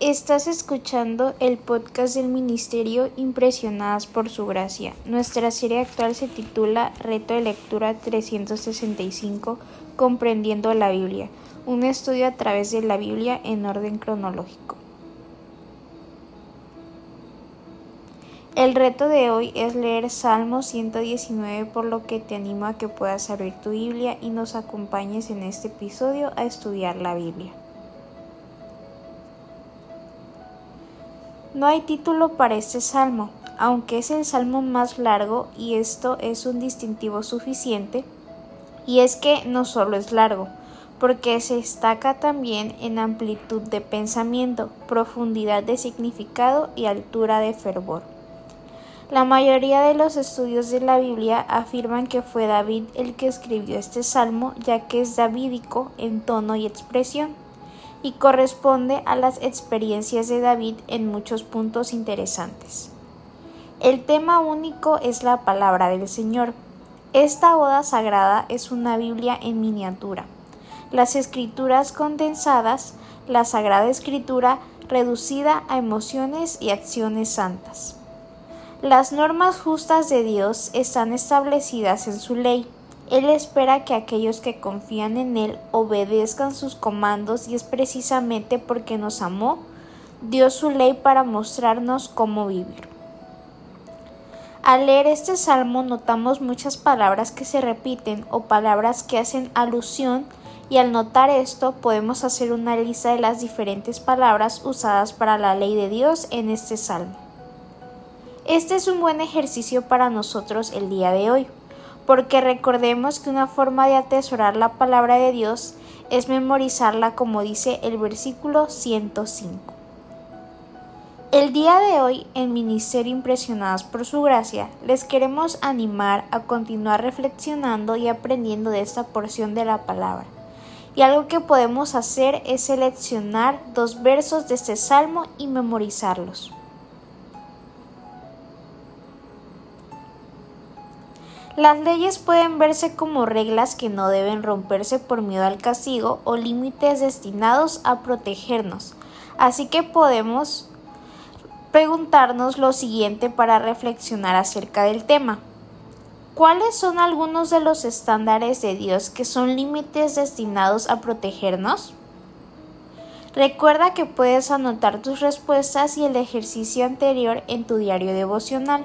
Estás escuchando el podcast del Ministerio Impresionadas por Su Gracia. Nuestra serie actual se titula Reto de Lectura 365, Comprendiendo la Biblia, un estudio a través de la Biblia en orden cronológico. El reto de hoy es leer Salmo 119, por lo que te animo a que puedas abrir tu Biblia y nos acompañes en este episodio a estudiar la Biblia. No hay título para este salmo, aunque es el salmo más largo y esto es un distintivo suficiente, y es que no solo es largo, porque se destaca también en amplitud de pensamiento, profundidad de significado y altura de fervor. La mayoría de los estudios de la Biblia afirman que fue David el que escribió este salmo, ya que es davídico en tono y expresión y corresponde a las experiencias de David en muchos puntos interesantes. El tema único es la palabra del Señor. Esta boda sagrada es una Biblia en miniatura. Las escrituras condensadas, la Sagrada Escritura reducida a emociones y acciones santas. Las normas justas de Dios están establecidas en su ley él espera que aquellos que confían en Él obedezcan sus comandos y es precisamente porque nos amó, dio su ley para mostrarnos cómo vivir. Al leer este salmo notamos muchas palabras que se repiten o palabras que hacen alusión y al notar esto podemos hacer una lista de las diferentes palabras usadas para la ley de Dios en este salmo. Este es un buen ejercicio para nosotros el día de hoy porque recordemos que una forma de atesorar la palabra de Dios es memorizarla como dice el versículo 105. El día de hoy, en Ministerio Impresionadas por Su Gracia, les queremos animar a continuar reflexionando y aprendiendo de esta porción de la palabra. Y algo que podemos hacer es seleccionar dos versos de este salmo y memorizarlos. Las leyes pueden verse como reglas que no deben romperse por miedo al castigo o límites destinados a protegernos. Así que podemos preguntarnos lo siguiente para reflexionar acerca del tema. ¿Cuáles son algunos de los estándares de Dios que son límites destinados a protegernos? Recuerda que puedes anotar tus respuestas y el ejercicio anterior en tu diario devocional.